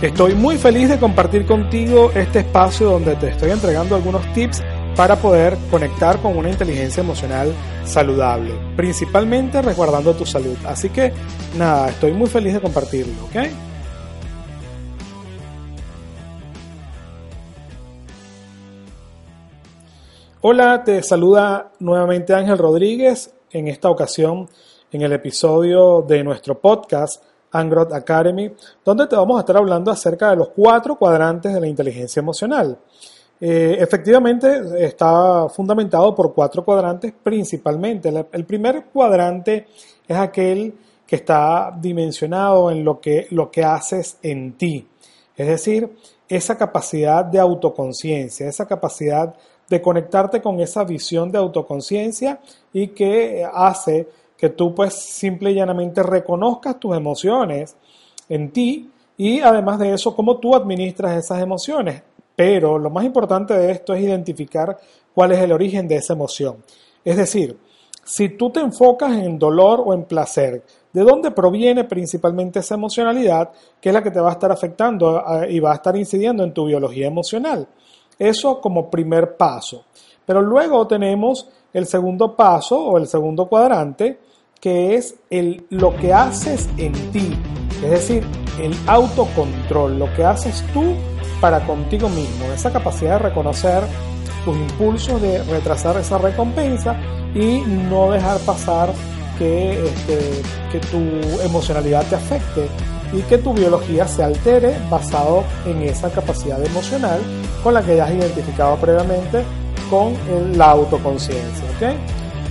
Estoy muy feliz de compartir contigo este espacio donde te estoy entregando algunos tips para poder conectar con una inteligencia emocional saludable, principalmente resguardando tu salud. Así que nada, estoy muy feliz de compartirlo, ¿ok? Hola, te saluda nuevamente Ángel Rodríguez, en esta ocasión en el episodio de nuestro podcast Angrod Academy, donde te vamos a estar hablando acerca de los cuatro cuadrantes de la inteligencia emocional. Eh, efectivamente, está fundamentado por cuatro cuadrantes principalmente. El primer cuadrante es aquel que está dimensionado en lo que, lo que haces en ti. Es decir, esa capacidad de autoconciencia, esa capacidad de conectarte con esa visión de autoconciencia y que hace que tú pues simple y llanamente reconozcas tus emociones en ti y además de eso, cómo tú administras esas emociones. Pero lo más importante de esto es identificar cuál es el origen de esa emoción. Es decir, si tú te enfocas en dolor o en placer, ¿de dónde proviene principalmente esa emocionalidad que es la que te va a estar afectando y va a estar incidiendo en tu biología emocional? Eso como primer paso. Pero luego tenemos el segundo paso o el segundo cuadrante, que es el, lo que haces en ti, es decir, el autocontrol, lo que haces tú para contigo mismo, esa capacidad de reconocer tus impulsos, de retrasar esa recompensa y no dejar pasar que, este, que tu emocionalidad te afecte y que tu biología se altere basado en esa capacidad emocional con la que ya has identificado previamente con la autoconciencia. ¿okay?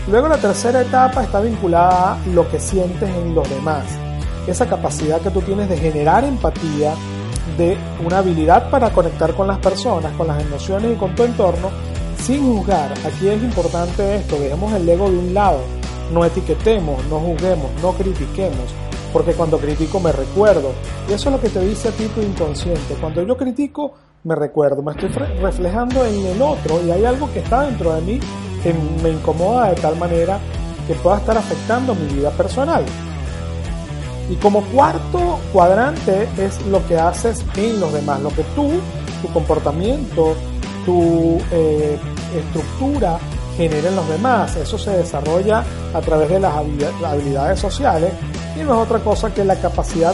Luego la tercera etapa está vinculada a lo que sientes en los demás. Esa capacidad que tú tienes de generar empatía, de una habilidad para conectar con las personas, con las emociones y con tu entorno, sin juzgar. Aquí es importante esto, dejemos el ego de un lado, no etiquetemos, no juzguemos, no critiquemos, porque cuando critico me recuerdo. Y eso es lo que te dice a ti tu inconsciente. Cuando yo critico, me recuerdo, me estoy reflejando en el otro y hay algo que está dentro de mí me incomoda de tal manera que pueda estar afectando mi vida personal. Y como cuarto cuadrante es lo que haces en los demás, lo que tú, tu comportamiento, tu eh, estructura genera en los demás. Eso se desarrolla a través de las habilidades sociales y no es otra cosa que la capacidad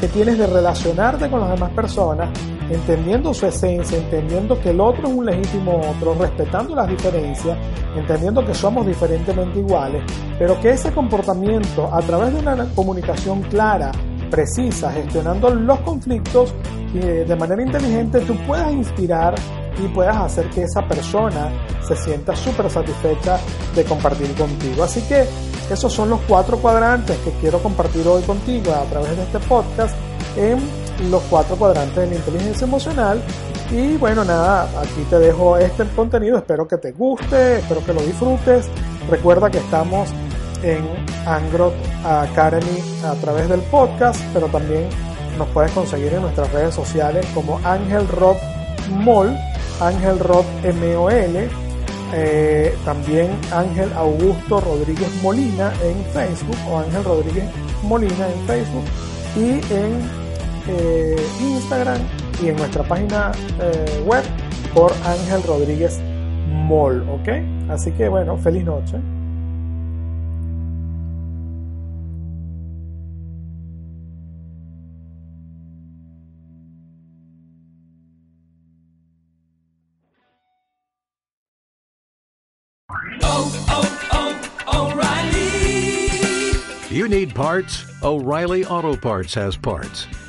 que tienes de relacionarte con las demás personas entendiendo su esencia, entendiendo que el otro es un legítimo otro, respetando las diferencias, entendiendo que somos diferentemente iguales, pero que ese comportamiento a través de una comunicación clara, precisa, gestionando los conflictos eh, de manera inteligente, tú puedas inspirar y puedas hacer que esa persona se sienta súper satisfecha de compartir contigo. Así que esos son los cuatro cuadrantes que quiero compartir hoy contigo a través de este podcast en los cuatro cuadrantes de la inteligencia emocional. Y bueno, nada, aquí te dejo este contenido, espero que te guste, espero que lo disfrutes. Recuerda que estamos en Angrot Academy a través del podcast, pero también nos puedes conseguir en nuestras redes sociales como Ángel Rock Mall, Ángel Rock MOL, eh, también Ángel Augusto Rodríguez Molina en Facebook o Ángel Rodríguez Molina en Facebook y en eh, Instagram y en nuestra página eh, web por Ángel Rodríguez Mall, ¿ok? Así que bueno, feliz noche. You need parts? O'Reilly Auto Parts has parts.